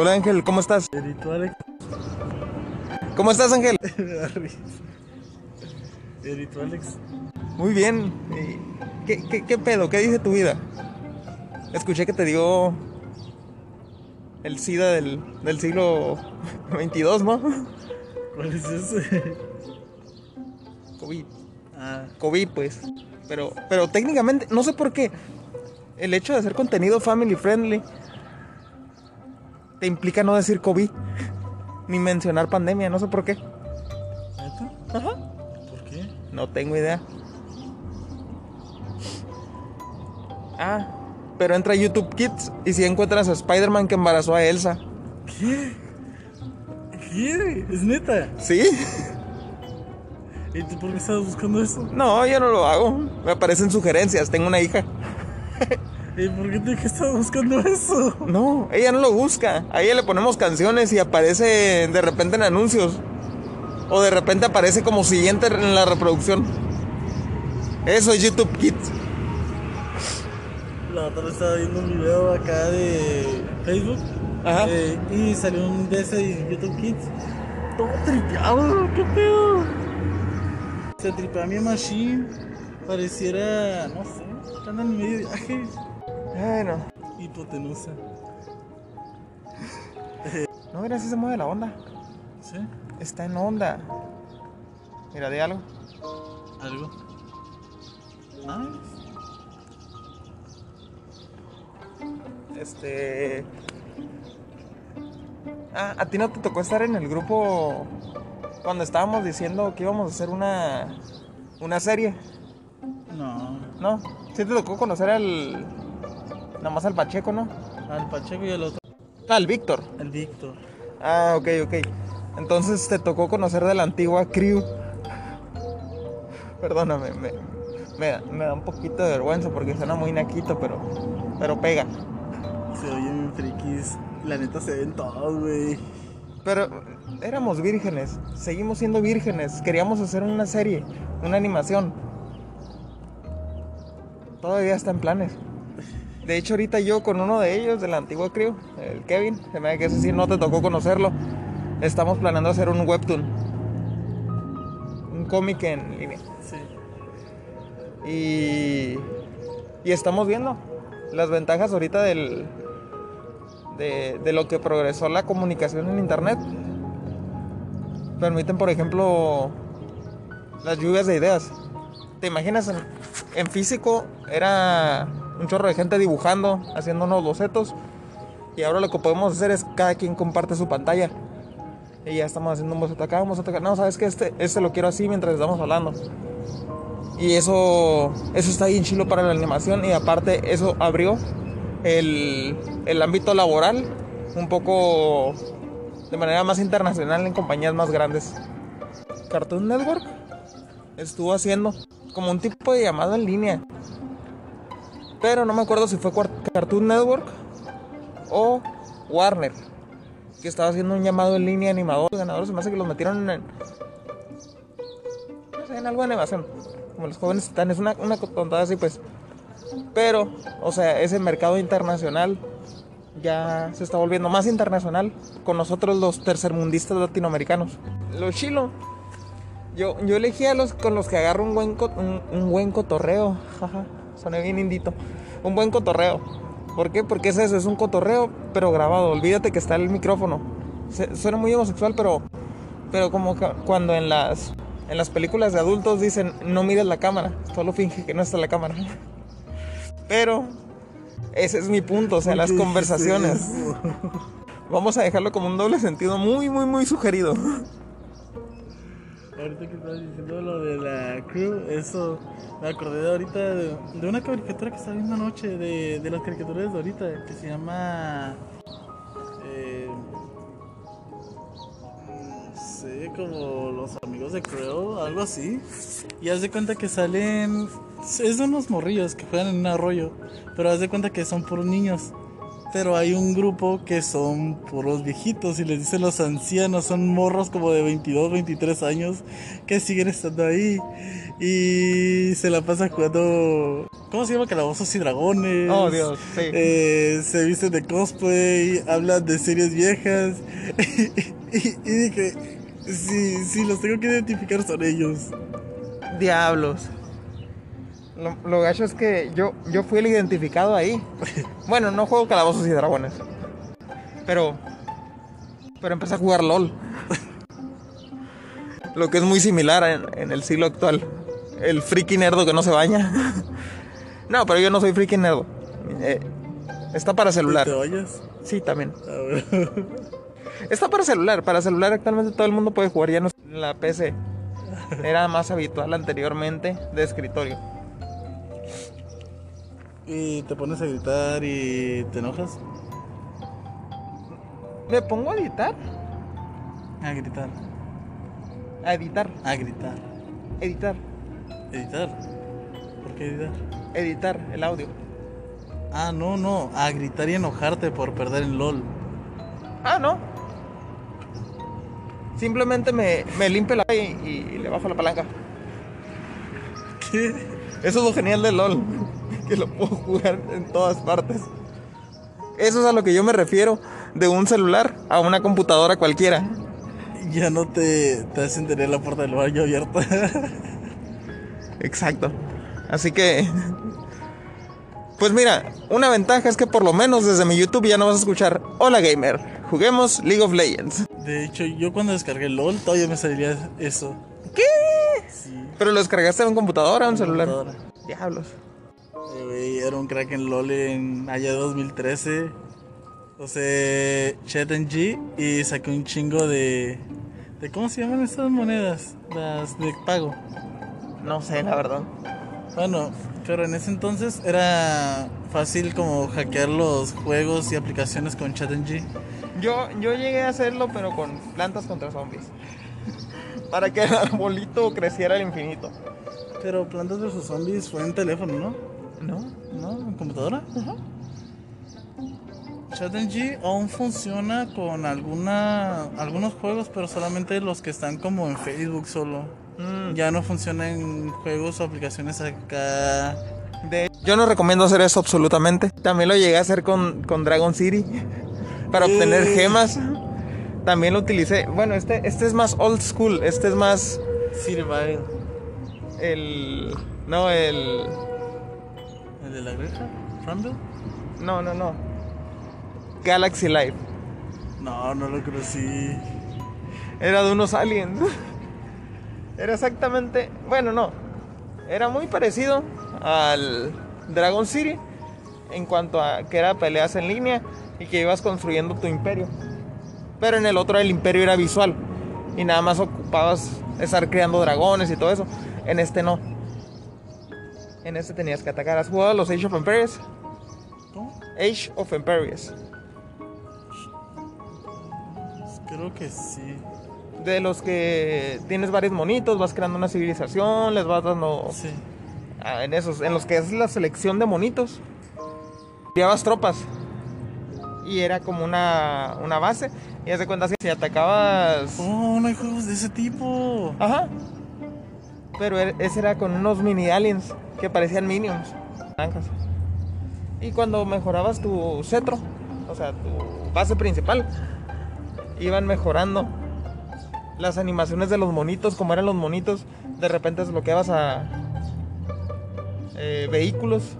Hola Ángel, ¿cómo estás? Alex. ¿Cómo estás Ángel? Me da risa. Editó Alex. Muy bien. Eh, ¿Qué, qué, qué pedo? ¿Qué dice tu vida? Escuché que te dio el SIDA del, del siglo 22, ¿no? ¿Cuál es ese? COVID. Ah, COVID, pues. Pero, pero técnicamente, no sé por qué. El hecho de hacer contenido family friendly te implica no decir COVID. Ni mencionar pandemia, no sé por qué. ¿neta? Ajá. ¿Por qué? No tengo idea. Ah, pero entra a YouTube Kids y si encuentras a Spider-Man que embarazó a Elsa. ¿Qué? ¿Qué? ¿Es neta? ¿Sí? ¿Y tú por qué estabas buscando eso? No, yo no lo hago. Me aparecen sugerencias, tengo una hija. ¿Y por qué te que estabas buscando eso? No, ella no lo busca. A ella le ponemos canciones y aparece de repente en anuncios. O de repente aparece como siguiente en la reproducción. Eso es YouTube Kids. La otra vez estaba viendo un video acá de Facebook. Ajá. eh, y salió un de ese de YouTube Kids. Todo tripeado, qué pedo. Se tripea mi machine. Pareciera, no sé, que andan en medio de viaje. Bueno, Hipotenusa. no, mira si se mueve la onda. ¿Sí? Está en onda. Mira, di algo. ¿Algo? Nice. Este. Ah, a ti no te tocó estar en el grupo cuando estábamos diciendo que íbamos a hacer una una serie, No. ¿no? Sí te tocó conocer al nada más al Pacheco, ¿no? Al Pacheco y al otro. Al Víctor. El Víctor. Ah, ok, ok. Entonces te tocó conocer de la antigua crew. Perdóname, me, me da un poquito de vergüenza porque suena muy naquito, pero, pero pega. Se oyen frikis. La neta se ven todos, güey. Pero éramos vírgenes, seguimos siendo vírgenes, queríamos hacer una serie, una animación. Todavía está en planes. De hecho, ahorita yo con uno de ellos, de la antigua crew, el Kevin, se me da que ese sí no te tocó conocerlo, estamos planeando hacer un webtoon. Un cómic en línea. Sí. Y, y estamos viendo las ventajas ahorita del, de, de lo que progresó la comunicación en Internet. Permiten, por ejemplo, las lluvias de ideas. ¿Te imaginas? En, en físico era un chorro de gente dibujando, haciendo unos bocetos. Y ahora lo que podemos hacer es cada quien comparte su pantalla. Y ya estamos haciendo un boceto acá, un boceto acá. No, sabes que este, este lo quiero así mientras estamos hablando. Y eso, eso está bien chilo para la animación. Y aparte, eso abrió el, el ámbito laboral un poco de manera más internacional en compañías más grandes. Cartoon Network estuvo haciendo como un tipo de llamada en línea. Pero no me acuerdo si fue Cartoon Network o Warner. Que estaba haciendo un llamado en línea animador. Los ganadores se me hace que los metieron en, no sé, en algo de animación. Como los jóvenes están, es una, una tontada así pues. Pero, o sea, ese mercado internacional ya se está volviendo más internacional con nosotros los tercermundistas latinoamericanos. Lo chilo. Yo, yo a los con los que agarro un buen, un, un buen cotorreo. Jaja, soné bien indito. Un buen cotorreo. ¿Por qué? Porque es eso, es un cotorreo, pero grabado. Olvídate que está el micrófono. Se- suena muy homosexual, pero, pero como cuando en las, en las películas de adultos dicen no mires la cámara, solo finge que no está la cámara. Pero ese es mi punto, o sea, las ¿Por qué conversaciones. Vamos a dejarlo como un doble sentido muy, muy, muy sugerido. Ahorita que estabas diciendo lo de la crew, eso me acordé de ahorita de, una caricatura que estaba viendo anoche, de, las caricaturas de ahorita, que se llama. Eh, no sé, como Los Amigos de Creo, algo así. Y haz de cuenta que salen. Es de unos morrillos que juegan en un arroyo, pero haz de cuenta que son puros niños. Pero hay un grupo que son puros viejitos y les dicen los ancianos, son morros como de 22, 23 años que siguen estando ahí y se la pasan jugando ¿Cómo se llama? Calabozos y dragones. Oh, Dios, sí. Eh, se visten de cosplay, hablan de series viejas. y, y dije, sí, sí, los tengo que identificar son ellos. Diablos. Lo, lo gacho es que yo, yo fui el identificado ahí. Bueno, no juego calabozos y dragones. Pero. Pero empecé a jugar LOL. Lo que es muy similar en, en el siglo actual. El friki nerdo que no se baña. No, pero yo no soy friki nerdo. Eh, está para celular. ¿Te oyes? Sí, también. A ver. Está para celular. Para celular actualmente todo el mundo puede jugar. Ya no en la PC. Era más habitual anteriormente de escritorio. Y te pones a gritar y te enojas. ¿Me pongo a editar? A gritar. A editar. A gritar. Editar. Editar. ¿Por qué editar? Editar el audio. Ah, no, no. A gritar y enojarte por perder en LOL. Ah, no. Simplemente me, me limpio la y, y le bajo la palanca. ¿Qué? Eso es lo genial de LOL. Que lo puedo jugar en todas partes. Eso es a lo que yo me refiero. De un celular a una computadora cualquiera. Ya no te, te hacen tener la puerta del baño abierta. Exacto. Así que. Pues mira, una ventaja es que por lo menos desde mi YouTube ya no vas a escuchar Hola Gamer, juguemos League of Legends. De hecho, yo cuando descargué LOL todavía me salía eso. ¿Qué? Sí. ¿Pero lo descargaste en computadora o en celular? computadora. Diablos. Eh, era un crack en LOL en allá 2013. O sea, Chat G y saqué un chingo de, de. ¿Cómo se llaman estas monedas? Las de pago. No sé, la verdad. Bueno, pero en ese entonces era fácil como hackear los juegos y aplicaciones con ChatNG. Yo, yo llegué a hacerlo, pero con plantas contra zombies. Para que el arbolito creciera al infinito. Pero Plantas vs Zombies fue en teléfono, ¿no? ¿No? ¿No? ¿En computadora? ChatNG aún funciona con alguna, algunos juegos, pero solamente los que están como en Facebook solo. Mm, Ya no funciona en juegos o aplicaciones acá. de- yo no recomiendo hacer eso absolutamente. También lo llegué a hacer con, con Dragon City. Para obtener Eh. gemas. También lo utilicé. Bueno, este, este es más old school. Este es más Sirvile. el... No, el... ¿El de la granja? ¿Rumble? No, no, no. Galaxy Life. No, no lo conocí. Era de unos aliens. Era exactamente. Bueno, no. Era muy parecido al Dragon City. En cuanto a que era peleas en línea y que ibas construyendo tu imperio. Pero en el otro el imperio era visual. Y nada más ocupabas estar creando dragones y todo eso. En este no. En este tenías que atacar. ¿Has jugado a los Age of Empires? ¿Cómo? Age of Empires. Creo que sí. De los que tienes varios monitos, vas creando una civilización, les vas dando Sí. Ah, en esos, en los que es la selección de monitos. Llevabas tropas. Y era como una, una base. Y haz de cuenta si atacabas. Oh, no hay juegos de ese tipo. Ajá. Pero e- ese era con unos mini aliens que parecían minions. Naranjas. Y cuando mejorabas tu cetro, o sea, tu base principal, iban mejorando las animaciones de los monitos, como eran los monitos. De repente desbloqueabas a eh, vehículos.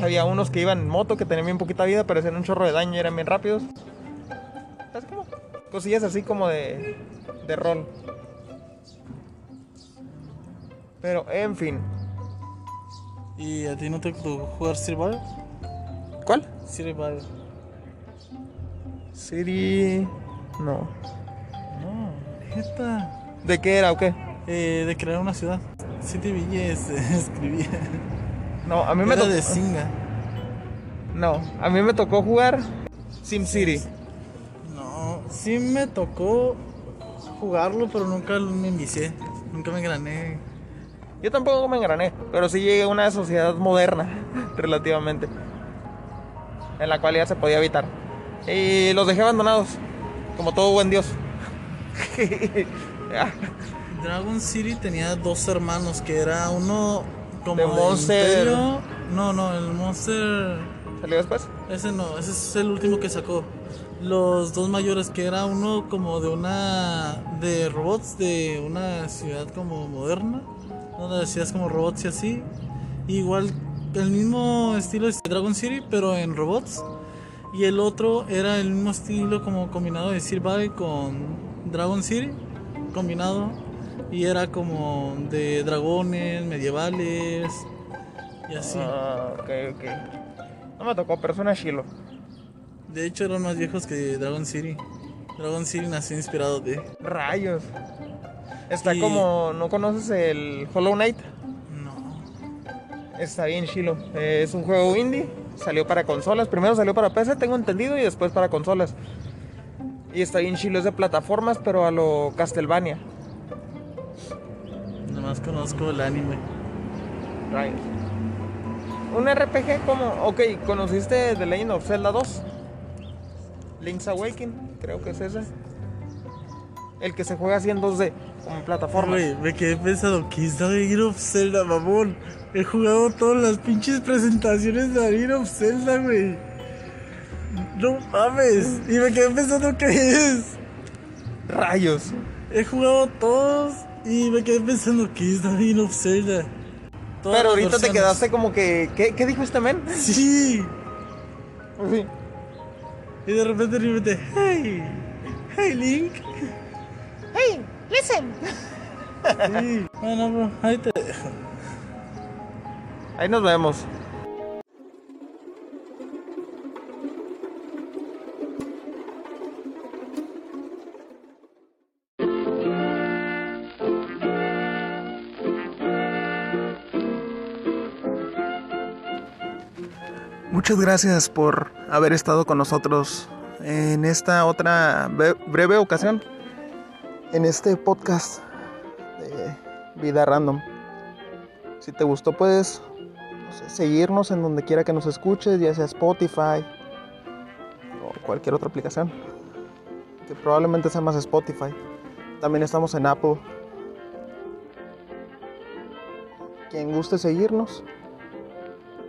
Había unos que iban en moto que tenían bien poquita vida, pero hacían un chorro de daño y eran bien rápidos. Cosillas así como de, de rol. Pero, en fin. ¿Y a ti no te tocó jugar Survival? ¿Cuál? Survival. City. No. No, neta. ¿De qué era o qué? Eh, de crear una ciudad. City Villes escribía. No, a mí me Era tocó. de Singa. No, a mí me tocó jugar SimCity. No, sí me tocó jugarlo, pero nunca me envicié. Nunca me grané. Yo tampoco me engrané, pero sí llegué a una sociedad moderna, relativamente. En la cual ya se podía evitar. Y los dejé abandonados, como todo buen dios. Ah, Dragon City tenía dos hermanos que era uno como De Monster. Imperio No, no, el Monster. ¿Salió después? Ese no, ese es el último que sacó. Los dos mayores, que era uno como de una. de robots de una ciudad como moderna. Donde decías como robots y así. Igual el mismo estilo de Dragon City, pero en robots. Y el otro era el mismo estilo como combinado de Survive con Dragon City. Combinado. Y era como de dragones, medievales. Y así. Ah, ok, ok. No me tocó, pero suena chilo. De hecho eran más viejos que Dragon City. Dragon City nació inspirado de... Rayos. Está Y- como. ¿No conoces el Hollow Knight? No. Está bien chilo. Eh, es un juego indie. Salió para consolas. Primero salió para PC, tengo entendido, y después para consolas. Y está bien chilo. Es de plataformas, pero a lo Castlevania. Nada más conozco el anime. Rayos. Un RPG como. Ok, ¿conociste The Legend of Zelda 2? Link's Awakening, creo que es ese. El que se juega así en 2D, como en plataformas. Güey, me quedé pensando que es Legend of Zelda, mamón. He jugado todas las pinches presentaciones de Legend of Zelda, güey. No mames. Y me quedé pensando que es. Rayos. He jugado todos y me quedé pensando que es Legend of Zelda. Todas Pero ahorita te quedaste como que. ¿Qué, qué dijo este men? Sí. Sí. Y de repente de repente, hey, hey Link. Hey, listen. Sí. Bueno, bro, ahí te dejo. Ahí nos vemos. Muchas gracias por haber estado con nosotros en esta otra bre- breve ocasión, en este podcast de Vida Random. Si te gustó, puedes seguirnos en donde quiera que nos escuches, ya sea Spotify o cualquier otra aplicación. Que probablemente sea más Spotify. También estamos en Apple. Quien guste seguirnos,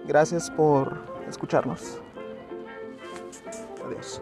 gracias por escucharnos. Adiós.